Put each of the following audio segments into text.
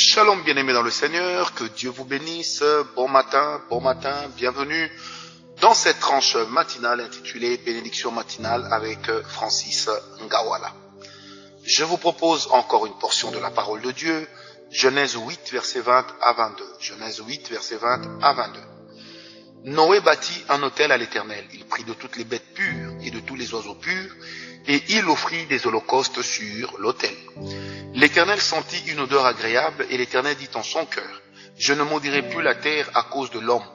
Shalom bien-aimés dans le Seigneur, que Dieu vous bénisse. Bon matin, bon matin, bienvenue dans cette tranche matinale intitulée Bénédiction matinale avec Francis Ngawala. Je vous propose encore une portion de la parole de Dieu, Genèse 8, verset 20 à 22. Genèse 8, verset 20 à 22. Noé bâtit un hôtel à l'Éternel. Il prit de toutes les bêtes pures et de tous les oiseaux purs, et il offrit des holocaustes sur l'autel. L'Éternel sentit une odeur agréable, et l'Éternel dit en son cœur, Je ne maudirai plus la terre à cause de l'homme,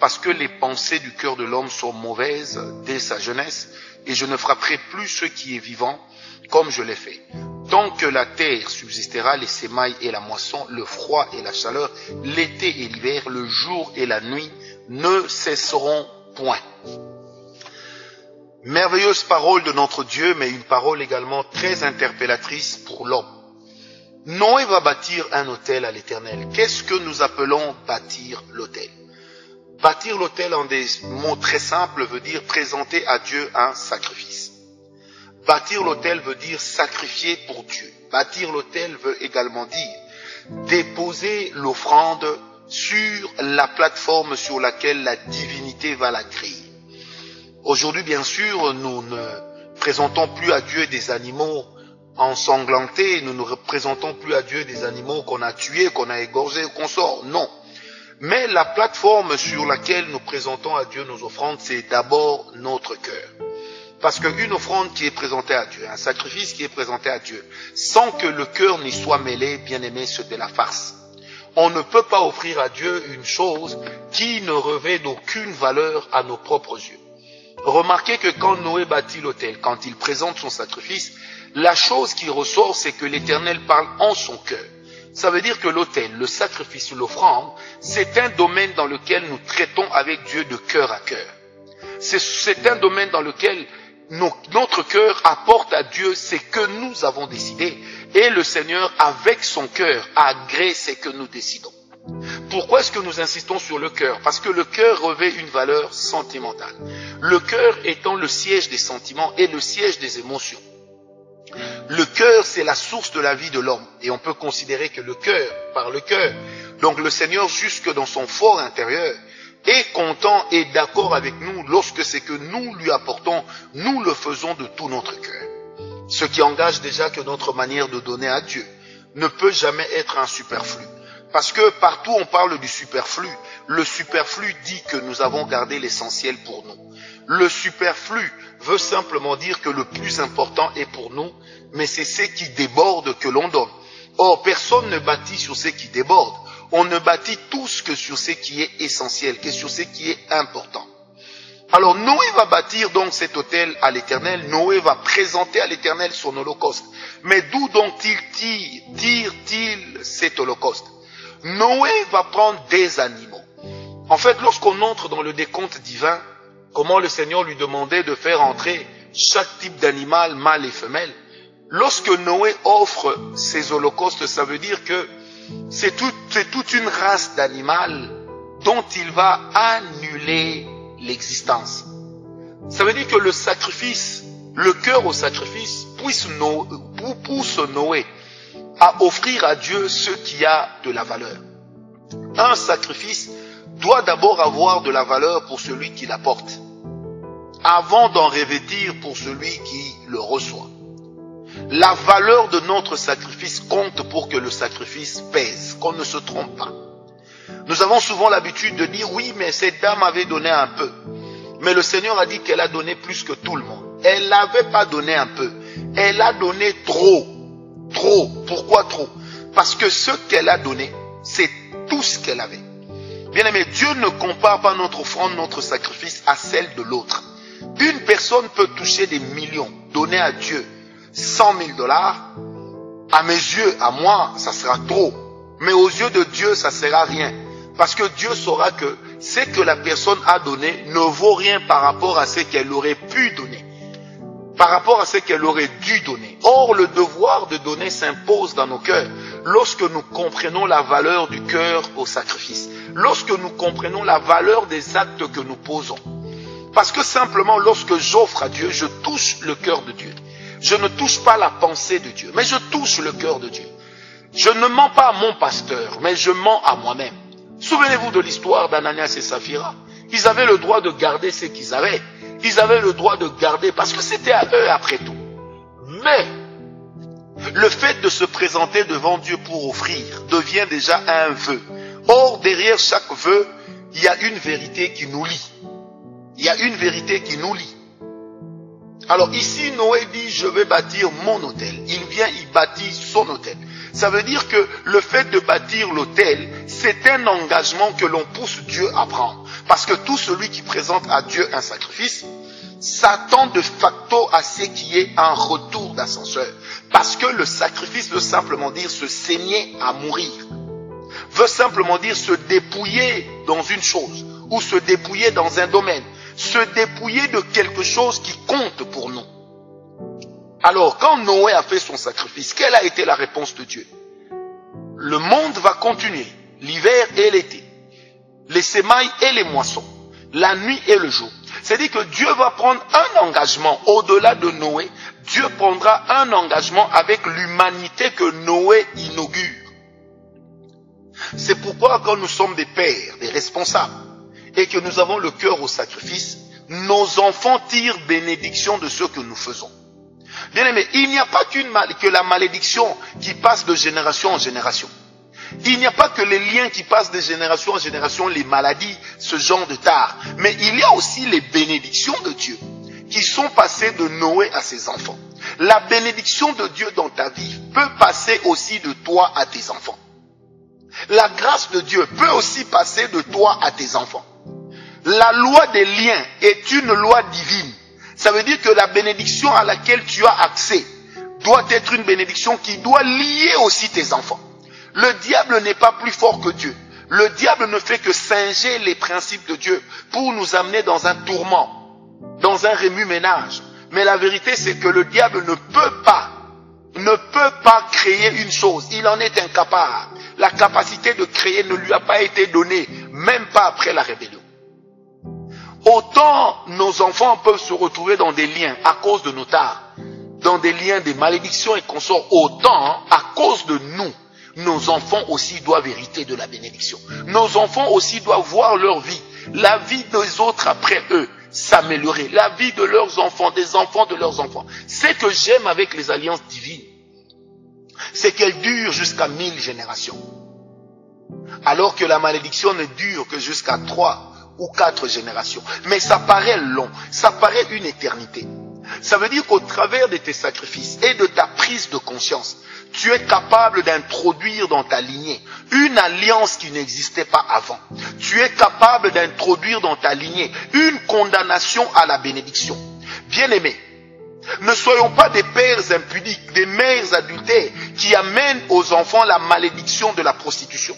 parce que les pensées du cœur de l'homme sont mauvaises dès sa jeunesse, et je ne frapperai plus ce qui est vivant, comme je l'ai fait. Tant que la terre subsistera, les sémailles et la moisson, le froid et la chaleur, l'été et l'hiver, le jour et la nuit ne cesseront point. Merveilleuse parole de notre Dieu, mais une parole également très interpellatrice pour l'homme. Noé va bâtir un hôtel à l'éternel. Qu'est-ce que nous appelons bâtir l'hôtel? Bâtir l'hôtel en des mots très simples veut dire présenter à Dieu un sacrifice. Bâtir l'hôtel veut dire sacrifier pour Dieu. Bâtir l'hôtel veut également dire déposer l'offrande sur la plateforme sur laquelle la divinité va la créer. Aujourd'hui, bien sûr, nous ne présentons plus à Dieu des animaux ensanglantés, nous ne représentons plus à Dieu des animaux qu'on a tués, qu'on a égorgés, qu'on sort. Non. Mais la plateforme sur laquelle nous présentons à Dieu nos offrandes, c'est d'abord notre cœur. Parce qu'une offrande qui est présentée à Dieu, un sacrifice qui est présenté à Dieu, sans que le cœur n'y soit mêlé, bien aimé, c'est de la farce. On ne peut pas offrir à Dieu une chose qui ne revêt d'aucune valeur à nos propres yeux. Remarquez que quand Noé bâtit l'autel, quand il présente son sacrifice, la chose qui ressort, c'est que l'Éternel parle en son cœur. Ça veut dire que l'autel, le sacrifice, l'offrande, c'est un domaine dans lequel nous traitons avec Dieu de cœur à cœur. C'est un domaine dans lequel notre cœur apporte à Dieu ce que nous avons décidé. Et le Seigneur, avec son cœur, agrée ce que nous décidons. Pourquoi est-ce que nous insistons sur le cœur? Parce que le cœur revêt une valeur sentimentale. Le cœur étant le siège des sentiments et le siège des émotions. Le cœur, c'est la source de la vie de l'homme. Et on peut considérer que le cœur, par le cœur, donc le Seigneur, jusque dans son fort intérieur, est content et d'accord avec nous lorsque c'est que nous lui apportons, nous le faisons de tout notre cœur. Ce qui engage déjà que notre manière de donner à Dieu ne peut jamais être un superflu. Parce que partout on parle du superflu, le superflu dit que nous avons gardé l'essentiel pour nous. Le superflu veut simplement dire que le plus important est pour nous, mais c'est ce qui déborde que l'on donne. Or, personne ne bâtit sur ce qui déborde. On ne bâtit tous que sur ce qui est essentiel, que sur ce qui est important. Alors Noé va bâtir donc cet hôtel à l'éternel, Noé va présenter à l'éternel son holocauste. Mais d'où donc il tire-t-il cet holocauste? Noé va prendre des animaux. En fait, lorsqu'on entre dans le décompte divin, comment le Seigneur lui demandait de faire entrer chaque type d'animal, mâle et femelle, lorsque Noé offre ses holocaustes, ça veut dire que c'est toute une race d'animal dont il va annuler l'existence. Ça veut dire que le sacrifice, le cœur au sacrifice, pousse, Noé à offrir à Dieu ce qui a de la valeur. Un sacrifice doit d'abord avoir de la valeur pour celui qui l'apporte, avant d'en revêtir pour celui qui le reçoit. La valeur de notre sacrifice compte pour que le sacrifice pèse, qu'on ne se trompe pas. Nous avons souvent l'habitude de dire oui, mais cette dame avait donné un peu. Mais le Seigneur a dit qu'elle a donné plus que tout le monde. Elle n'avait pas donné un peu. Elle a donné trop. Trop. Pourquoi trop? Parce que ce qu'elle a donné, c'est tout ce qu'elle avait. Bien aimé, Dieu ne compare pas notre offrande, notre sacrifice à celle de l'autre. Une personne peut toucher des millions, donner à Dieu 100 000 dollars. À mes yeux, à moi, ça sera trop. Mais aux yeux de Dieu, ça sera rien. Parce que Dieu saura que ce que la personne a donné ne vaut rien par rapport à ce qu'elle aurait pu donner. Par rapport à ce qu'elle aurait dû donner. Or, le devoir de donner s'impose dans nos cœurs lorsque nous comprenons la valeur du cœur au sacrifice. Lorsque nous comprenons la valeur des actes que nous posons. Parce que simplement, lorsque j'offre à Dieu, je touche le cœur de Dieu. Je ne touche pas la pensée de Dieu, mais je touche le cœur de Dieu. Je ne mens pas à mon pasteur, mais je mens à moi-même. Souvenez-vous de l'histoire d'Ananias et Saphira. Ils avaient le droit de garder ce qu'ils avaient. Ils avaient le droit de garder parce que c'était à eux après tout. Mais le fait de se présenter devant Dieu pour offrir devient déjà un vœu. Or, derrière chaque vœu, il y a une vérité qui nous lie. Il y a une vérité qui nous lie. Alors ici, Noé dit, je vais bâtir mon hôtel. Il vient, il bâtit son hôtel. Ça veut dire que le fait de bâtir l'hôtel, c'est un engagement que l'on pousse Dieu à prendre. Parce que tout celui qui présente à Dieu un sacrifice s'attend de facto à ce qui est un retour d'ascenseur. Parce que le sacrifice veut simplement dire se saigner à mourir. Veut simplement dire se dépouiller dans une chose ou se dépouiller dans un domaine. Se dépouiller de quelque chose qui compte pour nous. Alors, quand Noé a fait son sacrifice, quelle a été la réponse de Dieu? Le monde va continuer, l'hiver et l'été, les semailles et les moissons, la nuit et le jour. C'est-à-dire que Dieu va prendre un engagement au-delà de Noé. Dieu prendra un engagement avec l'humanité que Noé inaugure. C'est pourquoi quand nous sommes des pères, des responsables, et que nous avons le cœur au sacrifice, nos enfants tirent bénédiction de ce que nous faisons. Bien aimé, il n'y a pas que la malédiction qui passe de génération en génération. Il n'y a pas que les liens qui passent de génération en génération, les maladies, ce genre de tard. Mais il y a aussi les bénédictions de Dieu qui sont passées de Noé à ses enfants. La bénédiction de Dieu dans ta vie peut passer aussi de toi à tes enfants. La grâce de Dieu peut aussi passer de toi à tes enfants. La loi des liens est une loi divine. Ça veut dire que la bénédiction à laquelle tu as accès doit être une bénédiction qui doit lier aussi tes enfants. Le diable n'est pas plus fort que Dieu. Le diable ne fait que singer les principes de Dieu pour nous amener dans un tourment, dans un remue-ménage. Mais la vérité, c'est que le diable ne peut pas, ne peut pas créer une chose. Il en est incapable. La capacité de créer ne lui a pas été donnée, même pas après la rébellion. Autant nos enfants peuvent se retrouver dans des liens à cause de nos tares, dans des liens de malédiction et consorts, autant à cause de nous, nos enfants aussi doivent hériter de la bénédiction. Nos enfants aussi doivent voir leur vie, la vie des autres après eux s'améliorer, la vie de leurs enfants, des enfants de leurs enfants. Ce que j'aime avec les alliances divines, c'est qu'elles durent jusqu'à mille générations. Alors que la malédiction ne dure que jusqu'à trois ou quatre générations. Mais ça paraît long, ça paraît une éternité. Ça veut dire qu'au travers de tes sacrifices et de ta prise de conscience, tu es capable d'introduire dans ta lignée une alliance qui n'existait pas avant. Tu es capable d'introduire dans ta lignée une condamnation à la bénédiction. Bien-aimé, ne soyons pas des pères impudiques, des mères adultères qui amènent aux enfants la malédiction de la prostitution.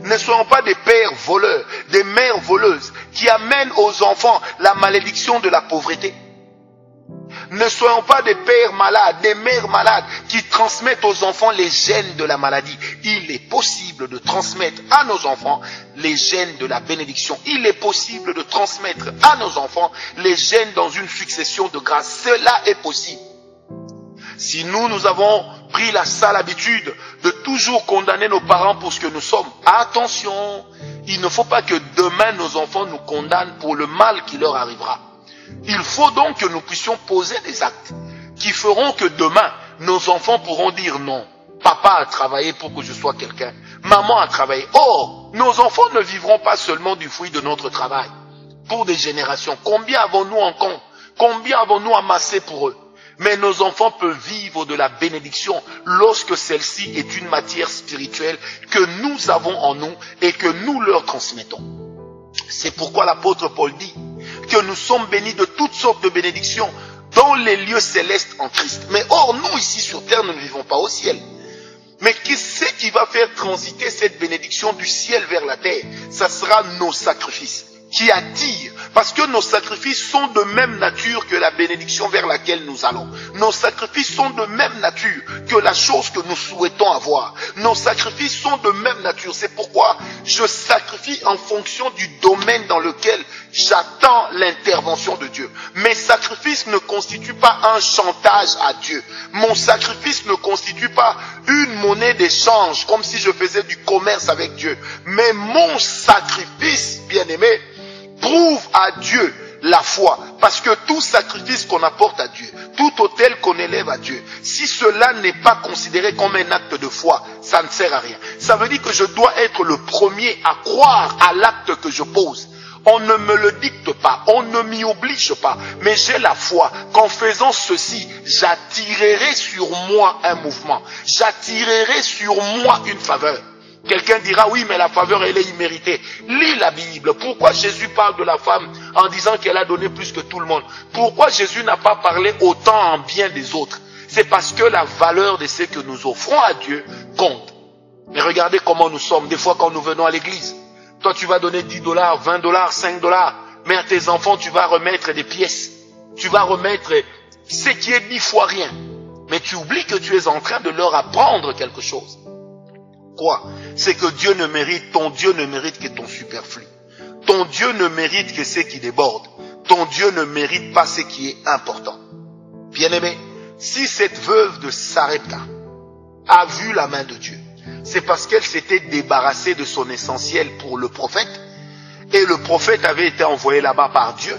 Ne soyons pas des pères voleurs, des mères voleuses qui amènent aux enfants la malédiction de la pauvreté. Ne soyons pas des pères malades, des mères malades qui transmettent aux enfants les gènes de la maladie. Il est possible de transmettre à nos enfants les gènes de la bénédiction. Il est possible de transmettre à nos enfants les gènes dans une succession de grâce. Cela est possible. Si nous, nous avons pris la sale habitude de toujours condamner nos parents pour ce que nous sommes, attention, il ne faut pas que demain nos enfants nous condamnent pour le mal qui leur arrivera. Il faut donc que nous puissions poser des actes qui feront que demain, nos enfants pourront dire non. Papa a travaillé pour que je sois quelqu'un. Maman a travaillé. Or, nos enfants ne vivront pas seulement du fruit de notre travail. Pour des générations. Combien avons-nous en Combien avons-nous amassé pour eux? Mais nos enfants peuvent vivre de la bénédiction lorsque celle-ci est une matière spirituelle que nous avons en nous et que nous leur transmettons. C'est pourquoi l'apôtre Paul dit, que nous sommes bénis de toutes sortes de bénédictions dans les lieux célestes en Christ. Mais or, nous ici sur terre, nous ne vivons pas au ciel. Mais qui c'est qui va faire transiter cette bénédiction du ciel vers la terre? Ça sera nos sacrifices qui attire. Parce que nos sacrifices sont de même nature que la bénédiction vers laquelle nous allons. Nos sacrifices sont de même nature que la chose que nous souhaitons avoir. Nos sacrifices sont de même nature. C'est pourquoi je sacrifie en fonction du domaine dans lequel j'attends l'intervention de Dieu. Mes sacrifices ne constituent pas un chantage à Dieu. Mon sacrifice ne constitue pas une monnaie d'échange comme si je faisais du commerce avec Dieu. Mais mon sacrifice, bien aimé, prouve à Dieu la foi. Parce que tout sacrifice qu'on apporte à Dieu, tout autel qu'on élève à Dieu, si cela n'est pas considéré comme un acte de foi, ça ne sert à rien. Ça veut dire que je dois être le premier à croire à l'acte que je pose. On ne me le dicte pas, on ne m'y oblige pas, mais j'ai la foi qu'en faisant ceci, j'attirerai sur moi un mouvement, j'attirerai sur moi une faveur. Quelqu'un dira oui, mais la faveur, elle est imméritée. Lis la Bible. Pourquoi Jésus parle de la femme en disant qu'elle a donné plus que tout le monde? Pourquoi Jésus n'a pas parlé autant en bien des autres? C'est parce que la valeur de ce que nous offrons à Dieu compte. Mais regardez comment nous sommes des fois quand nous venons à l'église. Toi, tu vas donner 10 dollars, 20 dollars, 5 dollars. Mais à tes enfants, tu vas remettre des pièces. Tu vas remettre ce qui est dix fois rien. Mais tu oublies que tu es en train de leur apprendre quelque chose. Quoi? C'est que Dieu ne mérite, ton Dieu ne mérite que ton superflu. Ton Dieu ne mérite que ce qui déborde. Ton Dieu ne mérite pas ce qui est important. Bien-aimé, si cette veuve de Sarepta a vu la main de Dieu, c'est parce qu'elle s'était débarrassée de son essentiel pour le prophète, et le prophète avait été envoyé là-bas par Dieu,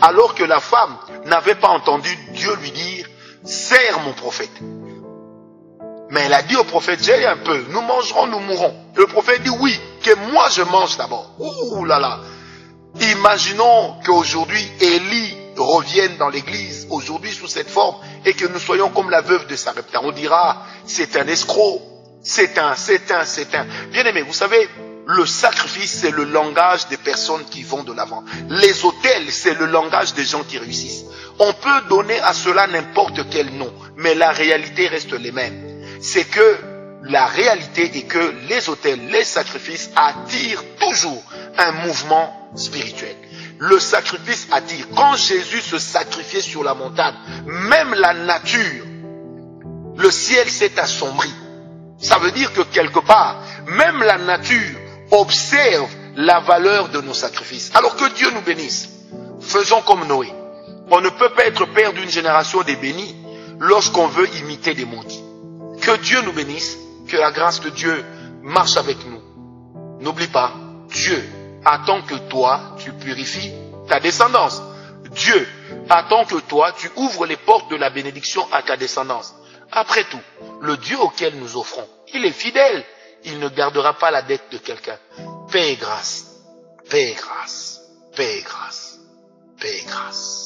alors que la femme n'avait pas entendu Dieu lui dire, serre mon prophète. Mais elle a dit au prophète, j'ai un peu, nous mangerons, nous mourrons. Le prophète dit, oui, que moi je mange d'abord. Ouh là là. Imaginons qu'aujourd'hui Élie revienne dans l'église, aujourd'hui sous cette forme, et que nous soyons comme la veuve de Sarepta. On dira, c'est un escroc, c'est un, c'est un, c'est un. Bien aimé, vous savez, le sacrifice, c'est le langage des personnes qui vont de l'avant. Les hôtels, c'est le langage des gens qui réussissent. On peut donner à cela n'importe quel nom, mais la réalité reste les mêmes c'est que la réalité est que les hôtels, les sacrifices attirent toujours un mouvement spirituel. Le sacrifice attire. Quand Jésus se sacrifiait sur la montagne, même la nature, le ciel s'est assombri. Ça veut dire que quelque part, même la nature observe la valeur de nos sacrifices. Alors que Dieu nous bénisse. Faisons comme Noé. On ne peut pas être père d'une génération des bénis lorsqu'on veut imiter des maudits. Que Dieu nous bénisse, que la grâce de Dieu marche avec nous. N'oublie pas, Dieu attend que toi, tu purifies ta descendance. Dieu attend que toi, tu ouvres les portes de la bénédiction à ta descendance. Après tout, le Dieu auquel nous offrons, il est fidèle. Il ne gardera pas la dette de quelqu'un. Paix et grâce. Paix et grâce. Paix et grâce. Paix et grâce.